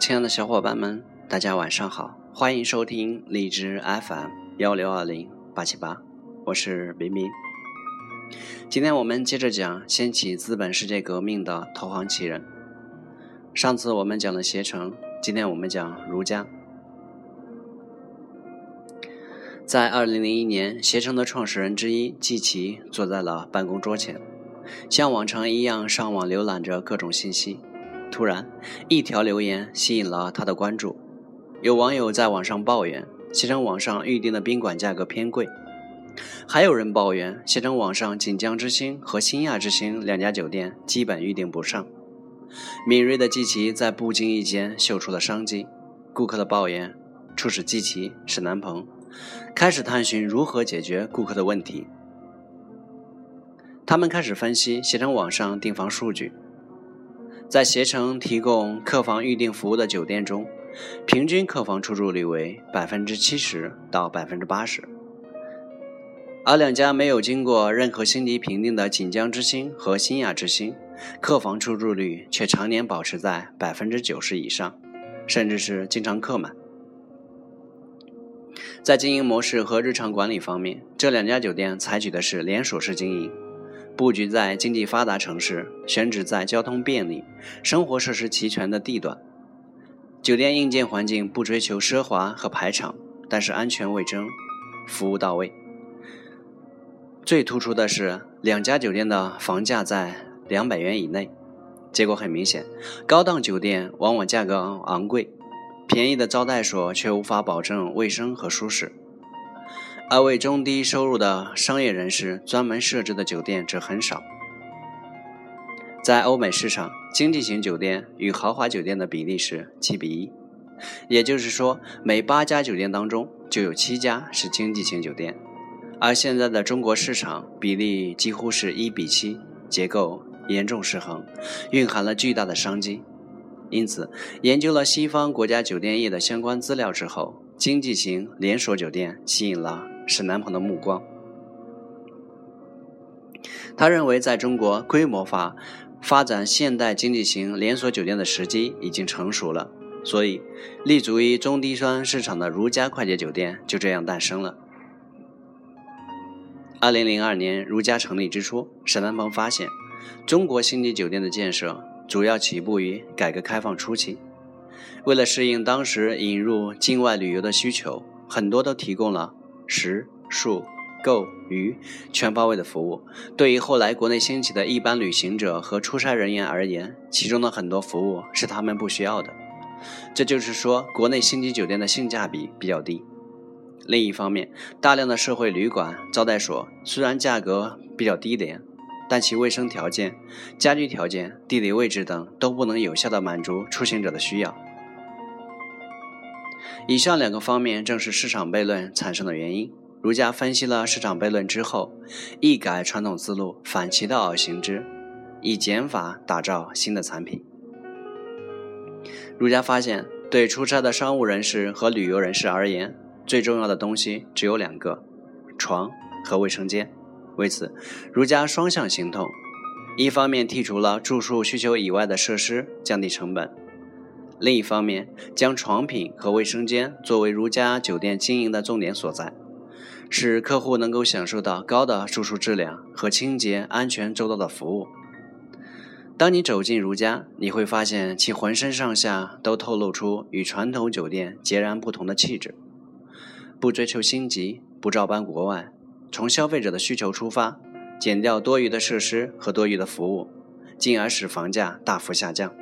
亲爱的小伙伴们，大家晚上好，欢迎收听荔枝 FM 幺六二零八七八，我是明明。今天我们接着讲掀起资本世界革命的投行奇人。上次我们讲了携程，今天我们讲如家。在二零零一年，携程的创始人之一季琦坐在了办公桌前，像往常一样上网浏览着各种信息。突然，一条留言吸引了他的关注。有网友在网上抱怨，携程网上预订的宾馆价格偏贵；还有人抱怨，携程网上锦江之星和新亚之星两家酒店基本预订不上。敏锐的季琦在不经意间嗅出了商机。顾客的抱怨促使季琦、沈南鹏开始探寻如何解决顾客的问题。他们开始分析携程网上订房数据。在携程提供客房预订服务的酒店中，平均客房出租率为百分之七十到百分之八十，而两家没有经过任何星级评定的锦江之星和新亚之星，客房出租率却常年保持在百分之九十以上，甚至是经常客满。在经营模式和日常管理方面，这两家酒店采取的是连锁式经营。布局在经济发达城市，选址在交通便利、生活设施齐全的地段。酒店硬件环境不追求奢华和排场，但是安全卫生、服务到位。最突出的是，两家酒店的房价在两百元以内。结果很明显，高档酒店往往价格昂贵，便宜的招待所却无法保证卫生和舒适。而为中低收入的商业人士专门设置的酒店则很少。在欧美市场，经济型酒店与豪华酒店的比例是七比一，也就是说，每八家酒店当中就有七家是经济型酒店。而现在的中国市场比例几乎是一比七，结构严重失衡，蕴含了巨大的商机。因此，研究了西方国家酒店业的相关资料之后，经济型连锁酒店吸引了。沈南鹏的目光，他认为，在中国规模化发展现代经济型连锁酒店的时机已经成熟了，所以立足于中低端市场的如家快捷酒店就这样诞生了。二零零二年，如家成立之初，沈南鹏发现，中国星级酒店的建设主要起步于改革开放初期，为了适应当时引入境外旅游的需求，很多都提供了。食宿购娱全方位的服务，对于后来国内兴起的一般旅行者和出差人员而言，其中的很多服务是他们不需要的。这就是说，国内星级酒店的性价比比较低。另一方面，大量的社会旅馆、招待所虽然价格比较低廉，但其卫生条件、家居条件、地理位置等都不能有效地满足出行者的需要。以上两个方面正是市场悖论产生的原因。儒家分析了市场悖论之后，一改传统思路，反其道而行之，以减法打造新的产品。儒家发现，对出差的商务人士和旅游人士而言，最重要的东西只有两个：床和卫生间。为此，儒家双向行动，一方面剔除了住宿需求以外的设施，降低成本。另一方面，将床品和卫生间作为如家酒店经营的重点所在，使客户能够享受到高的住宿质量和清洁、安全、周到的服务。当你走进如家，你会发现其浑身上下都透露出与传统酒店截然不同的气质。不追求星级，不照搬国外，从消费者的需求出发，减掉多余的设施和多余的服务，进而使房价大幅下降。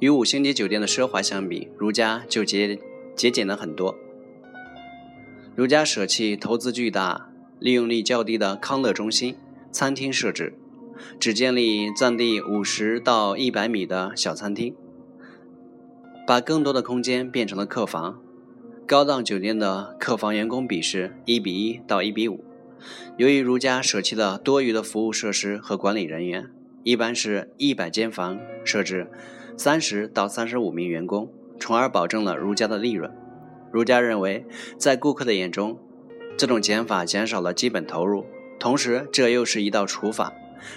与五星级酒店的奢华相比，如家就节节俭了很多。如家舍弃投资巨大、利用率较低的康乐中心餐厅设置，只建立占地五十到一百米的小餐厅，把更多的空间变成了客房。高档酒店的客房员工比是一比一到一比五。由于如家舍弃了多余的服务设施和管理人员，一般是一百间房设置。三十到三十五名员工，从而保证了如家的利润。如家认为，在顾客的眼中，这种减法减少了基本投入，同时这又是一道除法，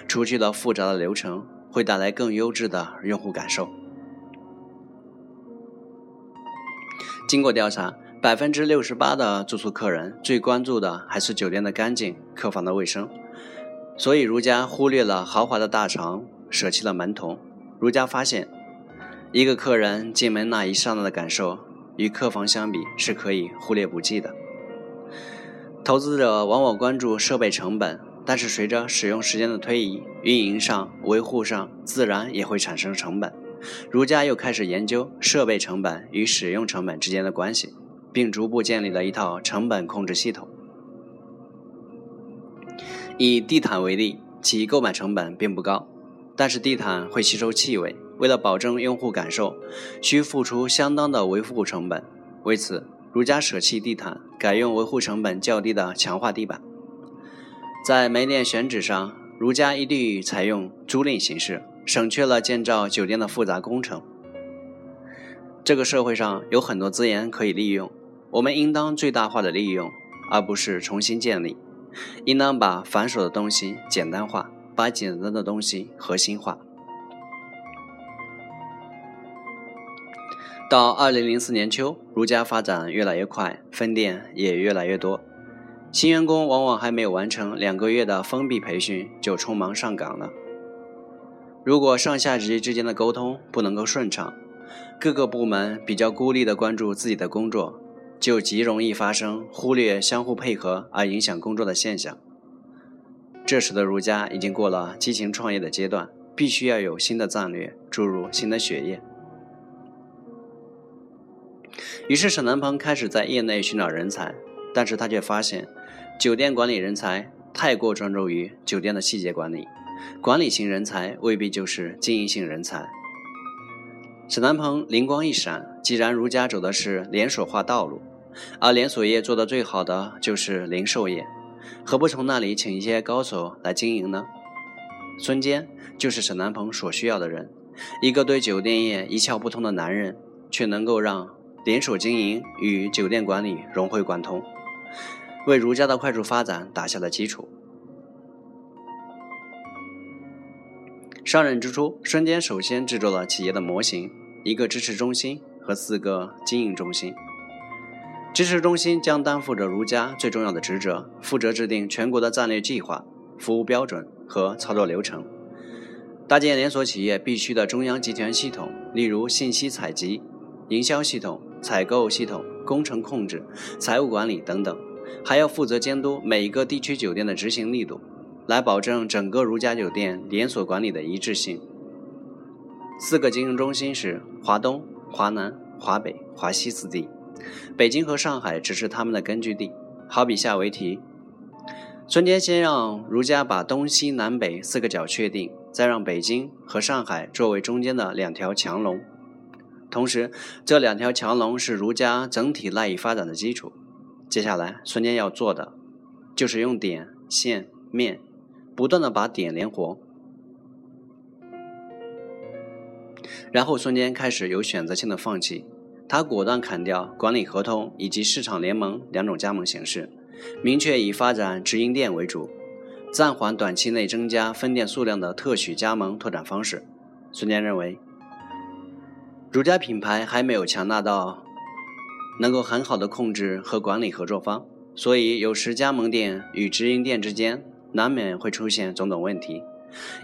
除去了复杂的流程，会带来更优质的用户感受。经过调查，百分之六十八的住宿客人最关注的还是酒店的干净、客房的卫生。所以，如家忽略了豪华的大床，舍弃了门童。如家发现，一个客人进门那一刹那的感受，与客房相比是可以忽略不计的。投资者往往关注设备成本，但是随着使用时间的推移，运营上、维护上自然也会产生成本。如家又开始研究设备成本与使用成本之间的关系，并逐步建立了一套成本控制系统。以地毯为例，其购买成本并不高，但是地毯会吸收气味，为了保证用户感受，需付出相当的维护成本。为此，如家舍弃地毯，改用维护成本较低的强化地板。在门店选址上，如家一律采用租赁形式。省去了建造酒店的复杂工程。这个社会上有很多资源可以利用，我们应当最大化的利用，而不是重新建立。应当把繁琐的东西简单化，把简单的东西核心化。到二零零四年秋，如家发展越来越快，分店也越来越多。新员工往往还没有完成两个月的封闭培训，就匆忙上岗了。如果上下级之间的沟通不能够顺畅，各个部门比较孤立地关注自己的工作，就极容易发生忽略相互配合而影响工作的现象。这时的儒家已经过了激情创业的阶段，必须要有新的战略，注入新的血液。于是沈南鹏开始在业内寻找人才，但是他却发现，酒店管理人才太过专注于酒店的细节管理。管理型人才未必就是经营性人才。沈南鹏灵光一闪，既然如家走的是连锁化道路，而连锁业做的最好的就是零售业，何不从那里请一些高手来经营呢？孙坚就是沈南鹏所需要的人，一个对酒店业一窍不通的男人，却能够让连锁经营与酒店管理融会贯通，为儒家的快速发展打下了基础。上任之初，孙坚首先制作了企业的模型，一个支持中心和四个经营中心。支持中心将担负着如家最重要的职责，负责制定全国的战略计划、服务标准和操作流程，搭建连锁企业必须的中央集权系统，例如信息采集、营销系统、采购系统、工程控制、财务管理等等，还要负责监督每一个地区酒店的执行力度。来保证整个如家酒店连锁管理的一致性。四个经营中心是华东、华南、华北、华西四地，北京和上海只是他们的根据地。好比下围棋：孙坚先让儒家把东西南北四个角确定，再让北京和上海作为中间的两条强龙。同时，这两条强龙是儒家整体赖以发展的基础。接下来，孙坚要做的就是用点、线、面。不断的把点连活，然后孙坚开始有选择性的放弃，他果断砍掉管理合同以及市场联盟两种加盟形式，明确以发展直营店为主，暂缓短期内增加分店数量的特许加盟拓展方式。孙坚认为，儒家品牌还没有强大到能够很好的控制和管理合作方，所以有时加盟店与直营店之间。难免会出现种种问题，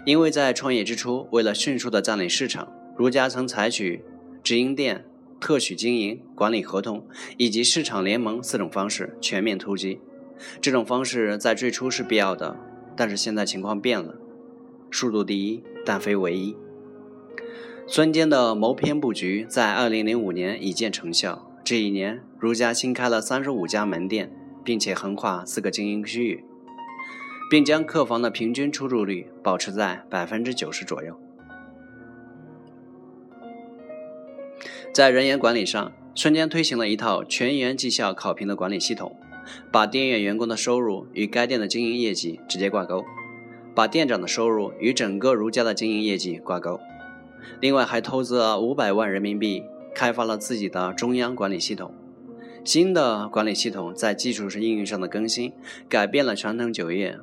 因为在创业之初，为了迅速的占领市场，如家曾采取直营店、特许经营、管理合同以及市场联盟四种方式全面突击。这种方式在最初是必要的，但是现在情况变了，速度第一，但非唯一。孙坚的谋篇布局在2005年已见成效，这一年如家新开了35家门店，并且横跨四个经营区域。并将客房的平均出入率保持在百分之九十左右。在人员管理上，孙坚推行了一套全员绩效考评的管理系统，把店员员工的收入与该店的经营业绩直接挂钩，把店长的收入与整个如家的经营业绩挂钩。另外，还投资了五百万人民币，开发了自己的中央管理系统。新的管理系统在基础是应用上的更新，改变了传统酒业。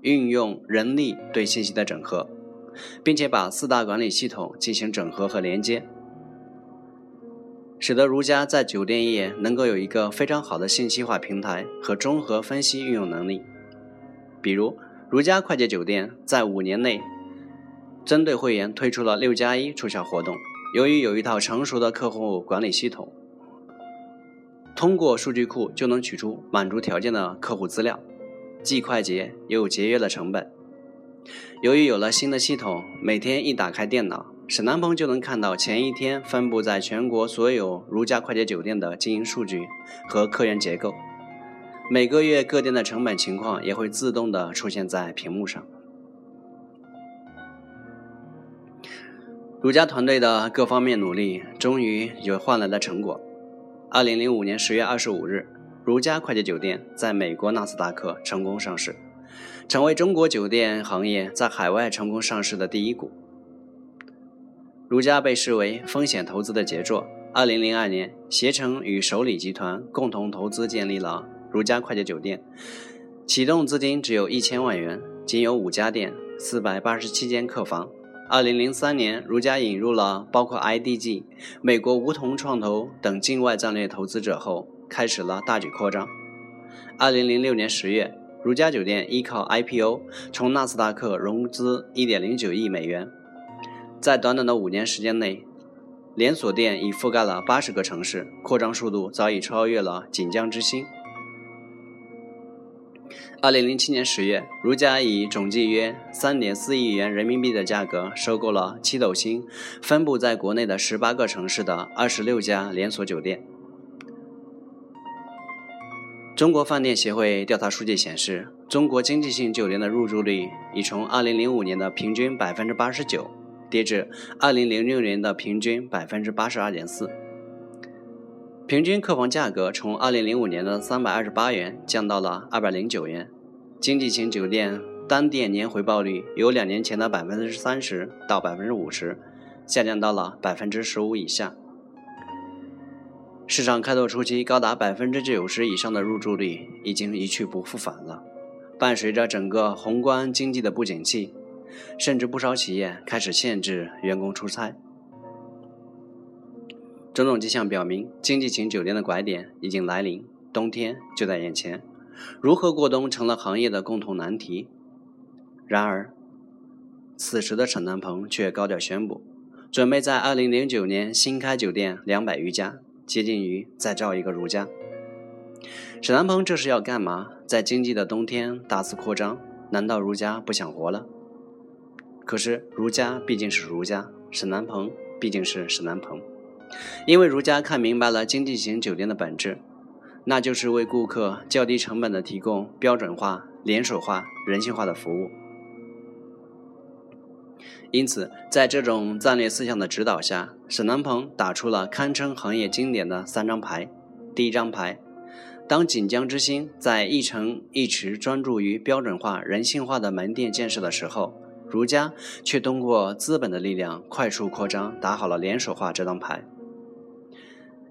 运用人力对信息的整合，并且把四大管理系统进行整合和连接，使得如家在酒店业能够有一个非常好的信息化平台和综合分析运用能力。比如，如家快捷酒店在五年内针对会员推出了六加一促销活动。由于有一套成熟的客户管理系统，通过数据库就能取出满足条件的客户资料，既快捷又节约了成本。由于有了新的系统，每天一打开电脑，沈南鹏就能看到前一天分布在全国所有如家快捷酒店的经营数据和客源结构，每个月各店的成本情况也会自动的出现在屏幕上。如家团队的各方面努力，终于有换来的成果。二零零五年十月二十五日，如家快捷酒店在美国纳斯达克成功上市，成为中国酒店行业在海外成功上市的第一股。如家被视为风险投资的杰作。二零零二年，携程与首里集团共同投资建立了如家快捷酒店，启动资金只有一千万元，仅有五家店，四百八十七间客房。二零零三年，如家引入了包括 IDG、美国梧桐创投等境外战略投资者后，开始了大举扩张。二零零六年十月，如家酒店依靠 IPO 从纳斯达克融资一点零九亿美元，在短短的五年时间内，连锁店已覆盖了八十个城市，扩张速度早已超越了锦江之星。二零零七年十月，如家以总计约三点四亿元人民币的价格收购了七斗星分布在国内的十八个城市的二十六家连锁酒店。中国饭店协会调查数据显示，中国经济性酒店的入住率已从二零零五年的平均百分之八十九跌至二零零六年的平均百分之八十二点四。平均客房价格从二零零五年的三百二十八元降到了二百零九元，经济型酒店单店年回报率由两年前的百分之三十到百分之五十，下降到了百分之十五以下。市场开拓初期高达百分之九十以上的入住率已经一去不复返了。伴随着整个宏观经济的不景气，甚至不少企业开始限制员工出差。种种迹象表明，经济型酒店的拐点已经来临，冬天就在眼前，如何过冬成了行业的共同难题。然而，此时的沈南鹏却高调宣布，准备在2009年新开酒店两百余家，接近于再造一个如家。沈南鹏这是要干嘛？在经济的冬天大肆扩张，难道如家不想活了？可是如家毕竟是如家，沈南鹏毕竟是沈南鹏。因为如家看明白了经济型酒店的本质，那就是为顾客较低成本的提供标准化、连锁化、人性化的服务。因此，在这种战略思想的指导下，沈南鹏打出了堪称行业经典的三张牌。第一张牌，当锦江之星在一城一池专注于标准化、人性化的门店建设的时候，儒家却通过资本的力量快速扩张，打好了连锁化这张牌。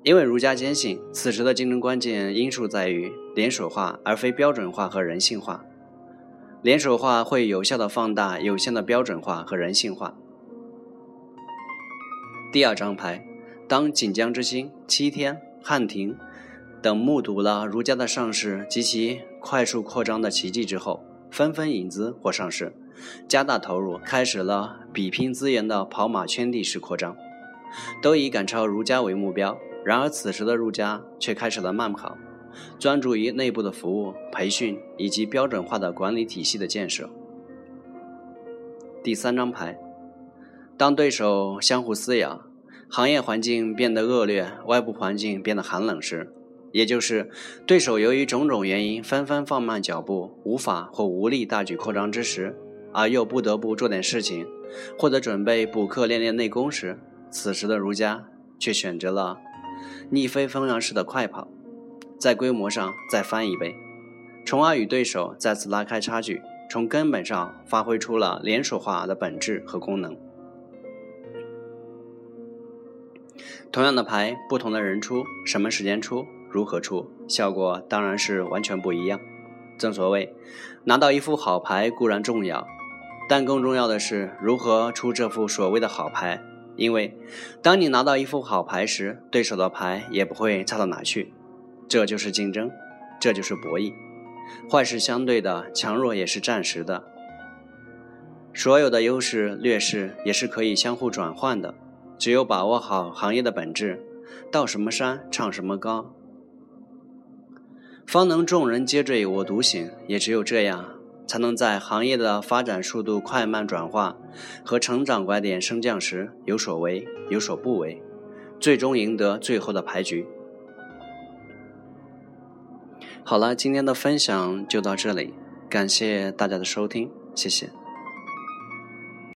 因为儒家坚信，此时的竞争关键因素在于连锁化，而非标准化和人性化。连锁化会有效的放大有限的标准化和人性化。第二张牌，当锦江之星、七天、汉庭等目睹了儒家的上市及其快速扩张的奇迹之后，纷纷引资或上市，加大投入，开始了比拼资源的跑马圈地式扩张，都以赶超儒家为目标。然而，此时的入家却开始了慢跑，专注于内部的服务、培训以及标准化的管理体系的建设。第三张牌，当对手相互撕咬，行业环境变得恶劣，外部环境变得寒冷时，也就是对手由于种种原因纷纷放慢脚步，无法或无力大举扩张之时，而又不得不做点事情，或者准备补课练练内功时，此时的儒家却选择了。逆飞风扬式的快跑，在规模上再翻一倍，从而与对手再次拉开差距，从根本上发挥出了连锁化的本质和功能。同样的牌，不同的人出，什么时间出，如何出，效果当然是完全不一样。正所谓，拿到一副好牌固然重要，但更重要的是如何出这副所谓的好牌。因为当你拿到一副好牌时，对手的牌也不会差到哪去。这就是竞争，这就是博弈。坏是相对的，强弱也是暂时的。所有的优势劣势也是可以相互转换的，只有把握好行业的本质，到什么山唱什么高，方能众人皆醉我独醒。也只有这样，才能在行业的发展速度快慢转化和成长拐点升降时有所为有所不为，最终赢得最后的牌局。好了，今天的分享就到这里，感谢大家的收听，谢谢。